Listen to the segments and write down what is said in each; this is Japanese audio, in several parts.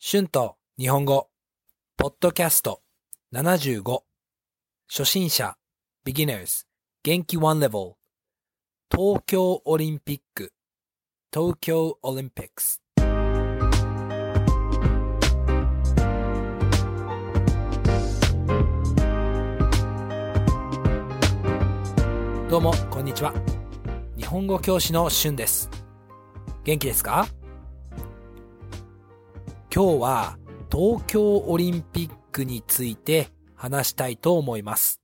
春と日本語、ポッドキャスト。75、初心者、beginners、元気 one level、東京オリンピック、東京オリンピックス。どうも、こんにちは。日本語教師の春です。元気ですか？今日は東京オリンピックについて話したいと思います。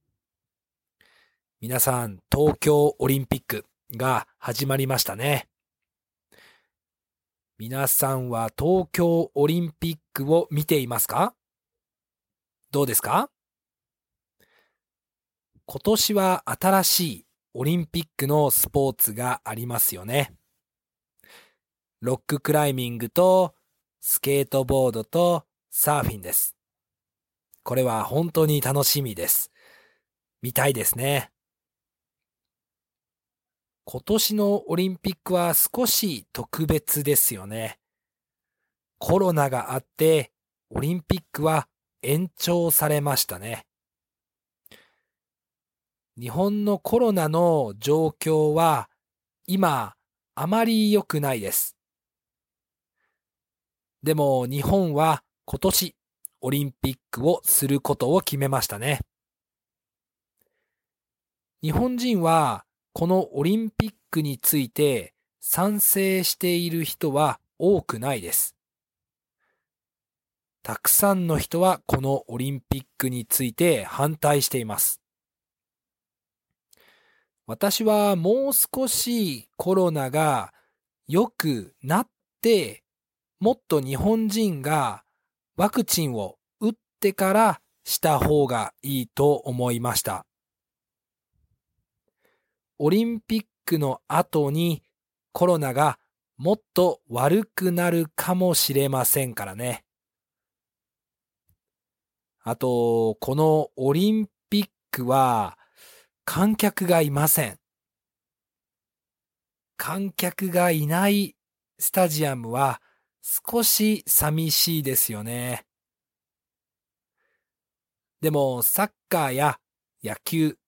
皆さん、東京オリンピックが始まりましたね。皆さんは東京オリンピックを見ていますか？どうですか？今年は新しいオリンピックのスポーツがありますよね。ロッククライミングとスケートボードとサーフィンです。これは本当に楽しみです。見たいですね。今年のオリンピックは少し特別ですよね。コロナがあって、オリンピックは延長されましたね。日本のコロナの状況は今あまり良くないです。でも日本は今年オリンピックをすることを決めましたね。日本人はこのオリンピックについて賛成している人は多くないです。たくさんの人はこのオリンピックについて反対しています。私はもう少しコロナが良くなってもっと日本人がワクチンを打ってからした方がいいと思いました。オリンピックの後にコロナがもっと悪くなるかもしれませんからね。あと、このオリンピックは観客がいません。観客がいないスタジアムは少し寂しいですよね。でもサッカーや野球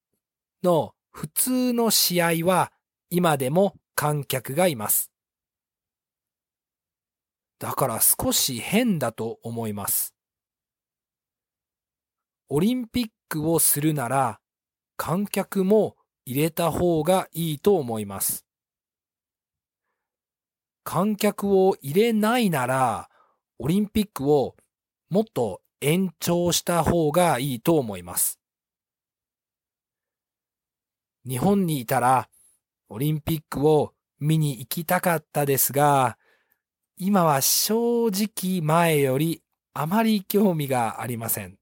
の普通の試合は今でも観客がいます。だから少し変だと思います。オリンピックをするなら観客も入れた方がいいと思います。観客を入れないなら、オリンピックをもっと延長した方がいいと思います。日本にいたら、オリンピックを見に行きたかったですが、今は正直前よりあまり興味がありません。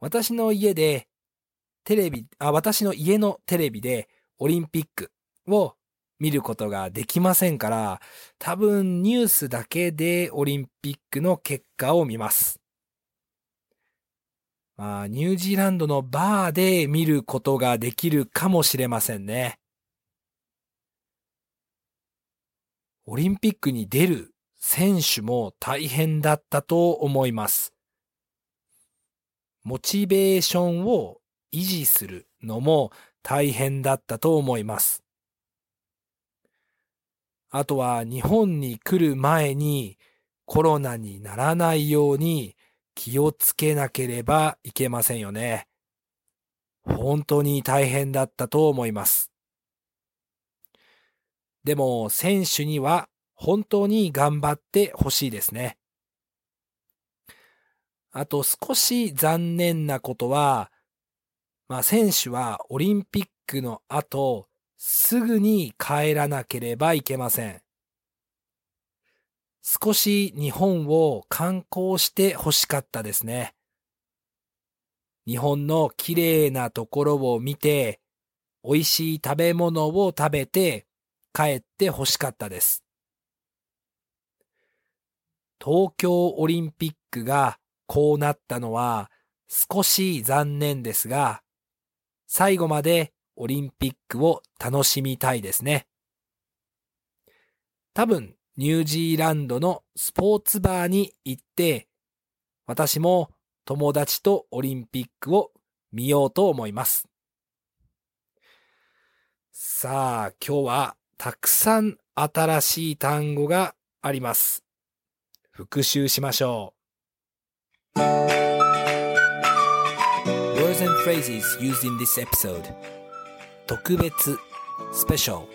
私の家で、テレビ、あ、私の家のテレビでオリンピックを見ることができませんから、多分ニュースだけでオリンピックの結果を見ます。まあ、ニュージーランドのバーで見ることができるかもしれませんね。オリンピックに出る選手も大変だったと思います。モチベーションを維持するのも大変だったと思います。あとは日本に来る前にコロナにならないように気をつけなければいけませんよね。本当に大変だったと思います。でも選手には本当に頑張ってほしいですね。あと少し残念なことは、まあ選手はオリンピックの後、すぐに帰らなければいけません。少し日本を観光して欲しかったですね。日本の綺麗なところを見て、美味しい食べ物を食べて帰って欲しかったです。東京オリンピックがこうなったのは少し残念ですが、最後までオリンピックを楽しみたいですね。多分ニュージーランドのスポーツバーに行って、私も友達とオリンピックを見ようと思います。さあ、今日はたくさん新しい単語があります。復習しましょう。Words and phrases used in this episode 特別 special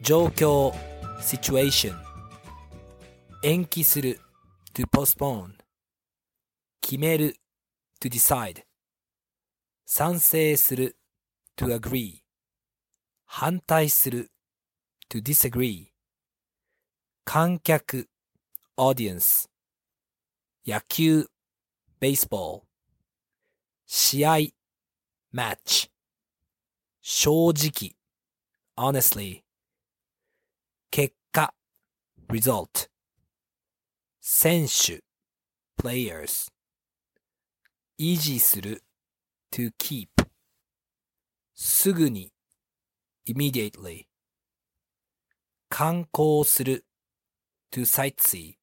状況 situation 延期する to postpone 決める to decide 賛成する to agree 反対する to disagree 観客 audience 野球 baseball 試合 match 正直 honestly 結果 result 選手 players 維持する to keep すぐに immediately 観光する to sightsee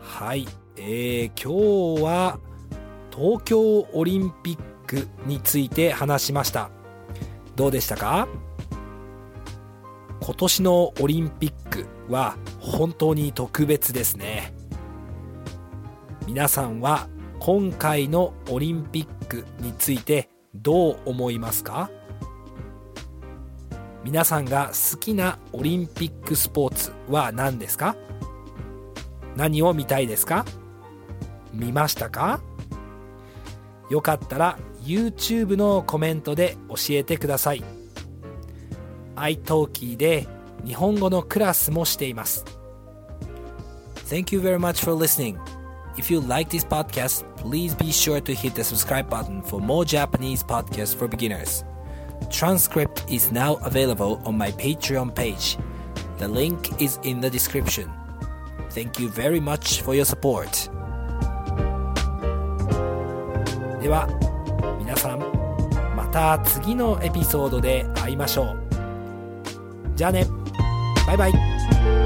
はい、えー、今日は東京オリンピッククについて話しました。どうでしたか？今年のオリンピックは本当に特別ですね。皆さんは今回のオリンピックについてどう思いますか？皆さんが好きなオリンピックスポーツは何ですか？何を見たいですか？見ましたか？よかったら YouTube のコメントで教えてください iTalki で日本語のクラスもしています Thank you very much for listening If you like this podcast, please be sure to hit the subscribe button for more Japanese podcasts for beginners. Transcript is now available on my Patreon page. The link is in the description. Thank you very much for your support. では、皆さん、また次のエピソードで会いましょう。じゃあね、バイバイ。